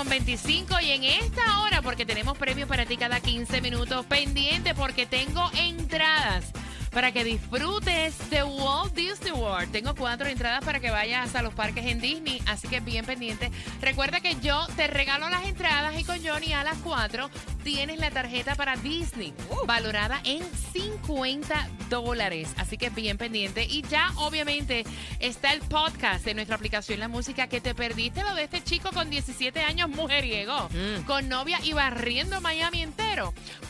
A las 7.25 y en esta hora, porque tenemos premios para ti cada 15 minutos, pendiente porque tengo entradas para que disfrutes de Walt Disney World. Tengo cuatro entradas para que vayas a los parques en Disney, así que bien pendiente. Recuerda que yo te regalo las entradas y con Johnny a las 4 tienes la tarjeta para Disney, valorada en 50 dólares. Así que bien pendiente. Y ya obviamente está el podcast de nuestra aplicación La Música que te perdiste lo de este chico con 17 años mujeriego, con novia y barriendo Miami entero.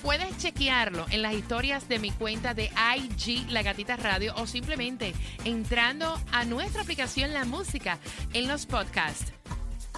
Puedes chequearlo en las historias de mi cuenta de IG La Gatita Radio o simplemente entrando a nuestra aplicación La Música en los podcasts.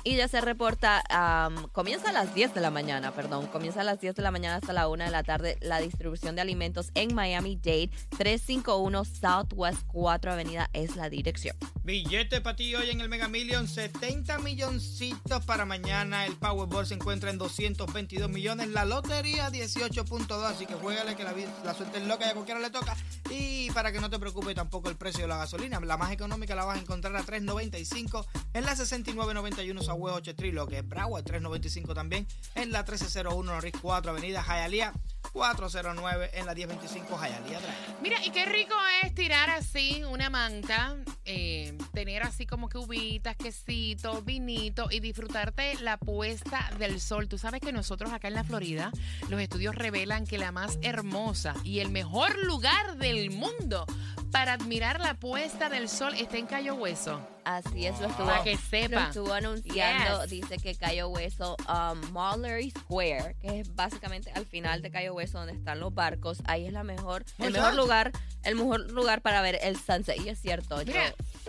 Y ya se reporta, am, comienza a las 10 de la mañana, perdón, comienza a las 10 de la mañana hasta la 1 de la tarde la distribución de alimentos en Miami-Dade, 351 Southwest 4 Avenida es la dirección. Billete para ti hoy en el Mega Million, 70 milloncitos para mañana. El Powerball se encuentra en 222 millones. La lotería 18.2, así que juégale que la, la suerte es loca y a cualquiera le toca. Y para que no te preocupe tampoco el precio de la gasolina, la más económica la vas a encontrar a 3.95 en la 6991 Southwest 8 Street, lo que es Broward 3.95 también en la 1301 Norris 4 Avenida Hialeah 409 en la 1025 Hialeah Drive. Mira, y qué rico es tirar así una manta, eh, tener así como que uvitas, quesito, vinito y disfrutarte la puesta del sol. Tú sabes que nosotros acá en la Florida, los estudios revelan que la más hermosa y el mejor lugar del mundo para admirar la puesta del sol está en Cayo Hueso. Así es, lo estuvo, Para que lo sepa. estuvo anunciando, Yes. dice que Cayo Hueso, um, Mullery Square, que es básicamente al final de Cayo Hueso donde están los barcos, ahí es la mejor, el mejor lugar, el mejor lugar para ver el sunset. Y es cierto, yo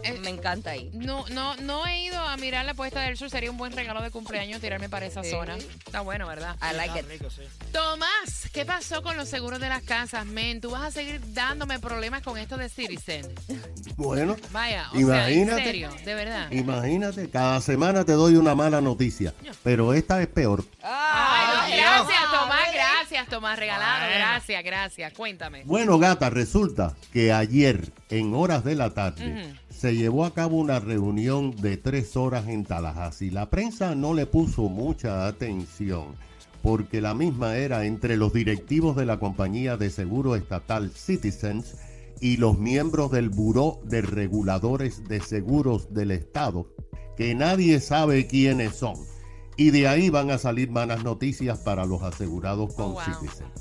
eh, me encanta ahí. No, no, no he ido a mirar la puesta del sol. Sería un buen regalo de cumpleaños tirarme para esa Sí. zona. Está bueno, ¿verdad? I like Ah, it. rico, sí. Tomás, ¿qué pasó con los seguros de las casas, men? ¿Tú vas a seguir dándome problemas con esto de Citizen? Bueno, Vaya, o sea, en Imagínate. serio, de verdad. imagínate, cada semana te doy una mala noticia, pero esta es peor. Ay, no, gracias. Tomás, gracias, Tomás, regalado, Bueno. gracias, gracias. Cuéntame. Bueno, gata, resulta que ayer, en horas de la tarde, Ujú. se llevó a cabo una reunión de tres horas en Tallahassee. La prensa no le puso mucha atención porque la misma era entre los directivos de la compañía de seguro estatal Citizens y los miembros del Buró de Reguladores de Seguros del Estado, que nadie sabe quiénes son. Y de ahí van a salir malas noticias para los asegurados con Oh, wow. Citizens.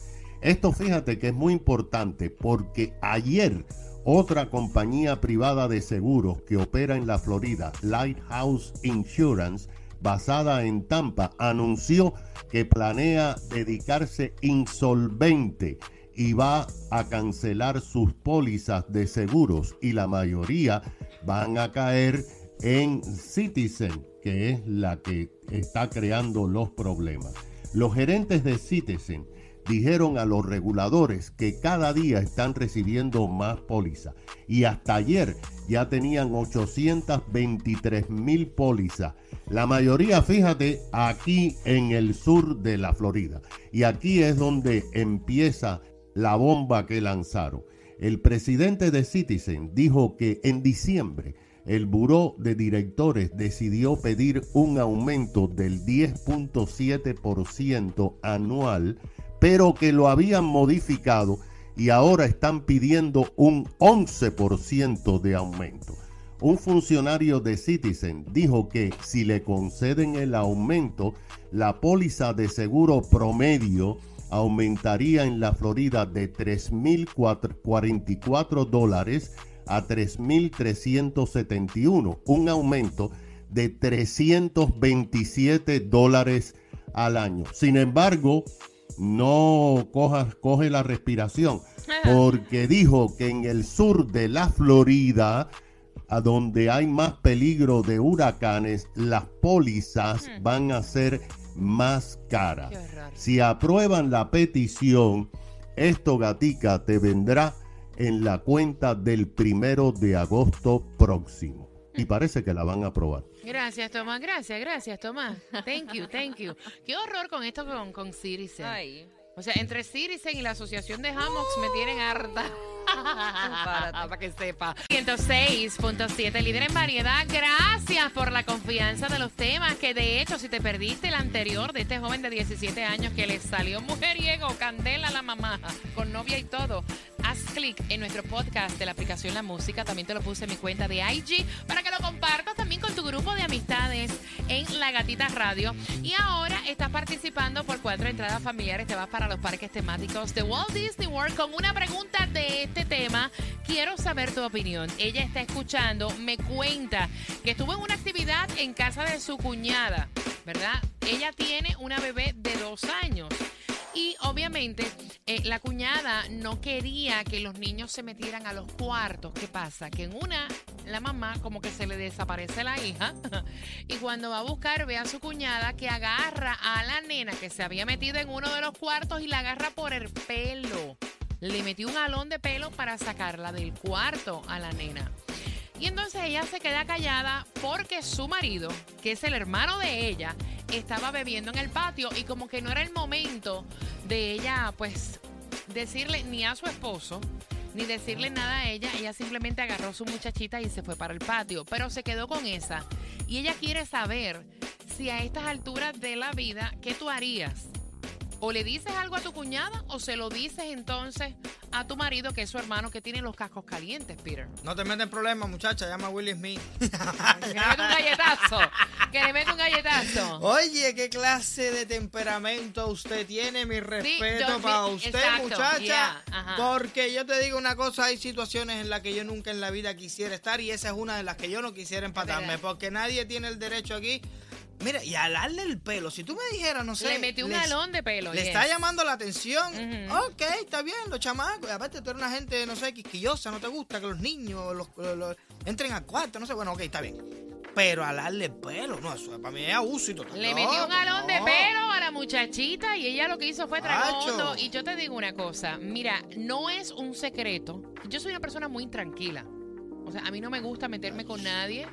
Esto fíjate que es muy importante porque ayer otra compañía privada de seguros que opera en la Florida, Lighthouse Insurance, basada en Tampa, anunció que planea dedicarse insolvente y va a cancelar sus pólizas de seguros y la mayoría van a caer en Citizen, que es la que está creando los problemas. Los gerentes de Citizen dijeron a los reguladores que cada día están recibiendo más pólizas y hasta ayer ya tenían 823 mil pólizas. La mayoría, fíjate, aquí en el sur de la Florida. Y aquí es donde empieza la bomba que lanzaron. El presidente de Citizen dijo que en diciembre el buró de directores decidió pedir un aumento del 10.7% anual, pero que lo habían modificado y ahora están pidiendo un 11% de aumento. Un funcionario de Citizen dijo que si le conceden el aumento, la póliza de seguro promedio aumentaría en la Florida de 3.044 dólares a 3.371, un aumento de 327 dólares al año. Sin embargo, no coge la respiración, porque dijo que en el sur de la Florida a donde hay más peligro de huracanes, las pólizas Hmm. van a ser más horror. Si aprueban la petición, esto gatica te vendrá en la cuenta del primero de agosto próximo. Y parece que la van a aprobar. Gracias, Tomás. Gracias, gracias, Tomás. Thank you, thank you. Qué horror con esto con, con Citizen. Ay. O sea, entre Citizen y la Asociación de Hammocks me tienen harta. Para que sepa. 106.7, líder en variedad. Gracias por la confianza de los temas. Que de hecho, si te perdiste el anterior de este joven de 17 años que le salió mujeriego, candela a la mamá, con novia y todo, haz clic en nuestro podcast de la aplicación La Música. También te lo puse en mi cuenta de IG para que lo compartas también con tu grupo de amistades en La Gatita Radio. Y ahora estás participando por cuatro entradas familiares. Te vas para los parques temáticos de Walt Disney World con una pregunta de este tema. Quiero saber tu opinión. Ella está escuchando, me cuenta que estuvo en una actividad en casa de su cuñada, ¿verdad? Ella tiene una bebé de dos años. Y obviamente eh, la cuñada no quería que los niños se metieran a los cuartos. ¿Qué pasa? Que en una, la mamá como que se le desaparece la hija y cuando va a buscar ve a su cuñada que agarra a la nena que se había metido en uno de los cuartos y la agarra por el pelo. Le metió un alón de pelo para sacarla del cuarto a la nena. Y entonces ella se queda callada porque su marido, que es el hermano de ella, estaba bebiendo en el patio y como que no era el momento de ella, pues, decirle ni a su esposo, ni decirle nada a ella. Ella simplemente agarró su muchachita y se fue para el patio, pero se quedó con esa. Y ella quiere saber si a estas alturas de la vida, ¿qué tú harías? O le dices algo a tu cuñada o se lo dices entonces a tu marido, que es su hermano, que tiene los cascos calientes, Peter. No te metas en problemas, muchacha. Llama a Willie Smith. Que le mete un galletazo. Que le mete un galletazo. Oye, qué clase de temperamento usted tiene, mi respeto para usted, exacto, muchacha. yeah, porque yo te digo una cosa, hay situaciones en las que yo nunca en la vida quisiera estar y esa es una de las que yo no quisiera empatarme, porque nadie tiene el derecho aquí. Mira, y alarle el pelo, si tú me dijeras, no sé. le metió un les- alón de pelo. Le yes. está llamando la atención. Ujú. Ok, está bien, los chamacos. Y aparte, tú eres una gente, no sé, quisquillosa, no te gusta que los niños los, los- los- entren al cuarto, no sé. Bueno, ok, está bien. Pero alarle el pelo, no, eso para mí es abuso y todo. Le metió un alón de pelo a la muchachita y ella lo que hizo fue hondo. Y yo te digo una cosa, mira, no es un secreto. Yo soy una persona muy tranquila. O sea, a mí no me gusta meterme con nadie,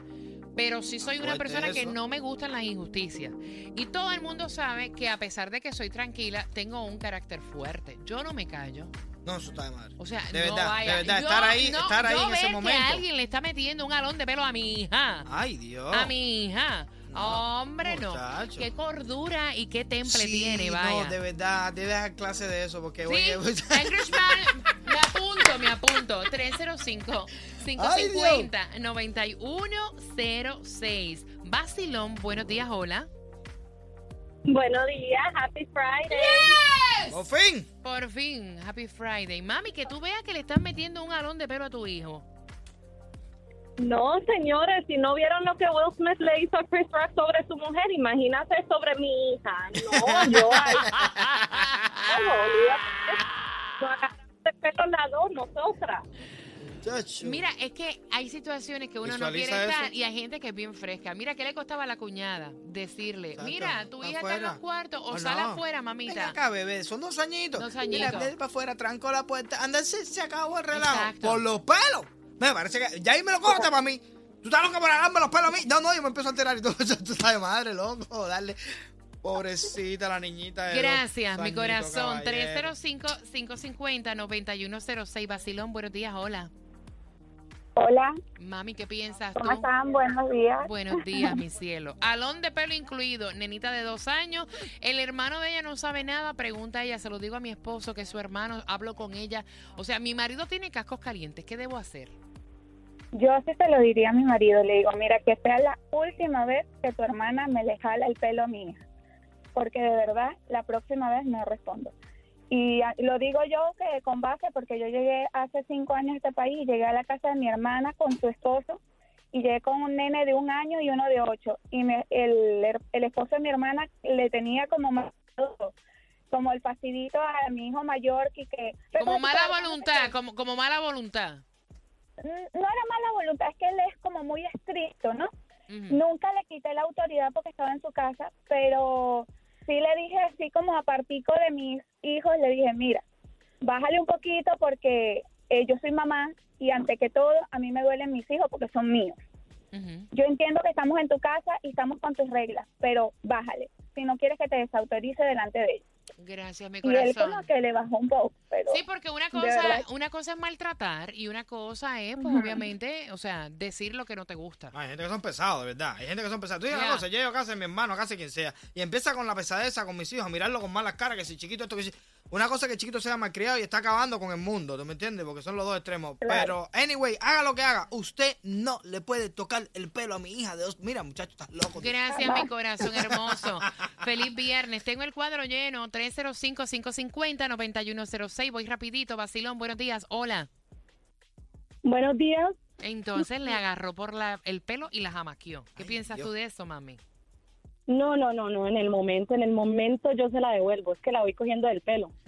pero sí soy una persona que no me gustan las injusticias. Y todo el mundo sabe que a pesar de que soy tranquila, tengo un carácter fuerte. Yo no me callo. No, eso está de madre. O sea, De no verdad, vaya. de verdad, Yo- estar ahí, no, estar ahí yo en ese momento. que alguien le está metiendo un alón de pelo a mi hija. Ay, Dios. A mi hija. No, Hombre, no. muchacho. Qué cordura y qué temple Sí, tiene, vaya. No, de verdad, debe dar clase de eso, porque Sí, oye, me apunto, me apunto. 305-550-9106. Basilón, buenos días, hola. Buenos días, Happy Friday. por fin. Por fin, Happy Friday. Mami, que tú veas que le estás metiendo un alón de pelo a tu hijo. No, señores, si no vieron lo que Will Smith le hizo a Chris Rock sobre su mujer, imagínate sobre mi hija. No, yo ay, no. No agarramos de pelo las dos, nosotras. Chacho. Mira, es que hay situaciones que uno no quiere estar eso. y hay gente que es bien fresca. Mira, ¿qué le costaba a la cuñada? Decirle, Exacto, mira, tu hija está en afuera. los cuartos o Oh, sal no. afuera, Ven mamita. acá, bebé, son dos añitos. Dos Mira, añitos. ven para afuera, tranco la puerta. Anda, se, se acabó el relajo. Exacto. Por los pelos. Me parece que ya ahí me lo corta para mí. Tú estás loca por agarrarme los pelos a mí. No, no, yo me empiezo a enterar y todo. Tú sabes, madre, loco, darle. Pobrecita la niñita. de Gracias, mi corazón. caballero. 305-550-9106. Basilón, buenos días, hola. Hola, Mami, ¿qué piensas ¿cómo tú? están? Buenos días. Buenos días, mi cielo. Alón de pelo incluido, nenita de dos años. El hermano de ella no sabe nada, pregunta a ella, se lo digo a mi esposo, que es su hermano, hablo con ella. O sea, mi marido tiene cascos calientes, ¿qué debo hacer? Yo así te lo diría a mi marido, le digo, mira, que sea la última vez que tu hermana me le jala el pelo a mi hija, porque de verdad la próxima vez no respondo. Y ah, lo digo yo que con base porque yo llegué hace cinco años a este país, llegué a la casa de mi hermana con su esposo y llegué con un nene de un año y uno de ocho. Y me- el, el esposo de mi hermana le tenía como más como el facilito a mi hijo mayor que, que Como mala "Pero, voluntad, como, como mala voluntad. n- no era mala voluntad, es que él es como muy estricto, ¿no? Nunca le quité la autoridad porque estaba en su casa, pero sí le dije así como a partico de mis hijos, le dije, mira, bájale un poquito porque eh, yo soy mamá y ante que todo a mí me duelen mis hijos porque son míos. Yo entiendo que estamos en tu casa y estamos con tus reglas, pero bájale. Si no quieres que te desautorice delante de ellos. Gracias, mi Y él corazón. como que le bajó un poco, pero Sí, porque una cosa, una cosa es maltratar y una cosa es, pues, Ujú. obviamente, o sea, decir lo que no te gusta. Hay gente que son pesados, de verdad. Hay gente que son pesados. Tú dices una cosa, yo llego a casa de mi hermano, a casa de quien sea, y empieza con la pesadeza con mis hijos, a mirarlo con malas caras, que si chiquito esto, que si... Una cosa es que el chiquito sea malcriado y está acabando con el mundo, ¿tú me entiendes? Porque son los dos extremos. Claro. Pero, anyway, haga lo que haga, usted no le puede tocar el pelo a mi hija de dos... Mira, muchacho, estás loco. tío. Gracias, mi corazón hermoso. Feliz viernes. Tengo el cuadro lleno. 305-550-9106. Voy rapidito. Vacilón, buenos días. Hola. buenos días. Entonces le agarró por la, el pelo y la jamaqueó. ¿Qué Ay, piensas Dios. tú de eso, mami? No, no, no, no, en el momento, en el momento yo se la devuelvo, es que la voy cogiendo del pelo.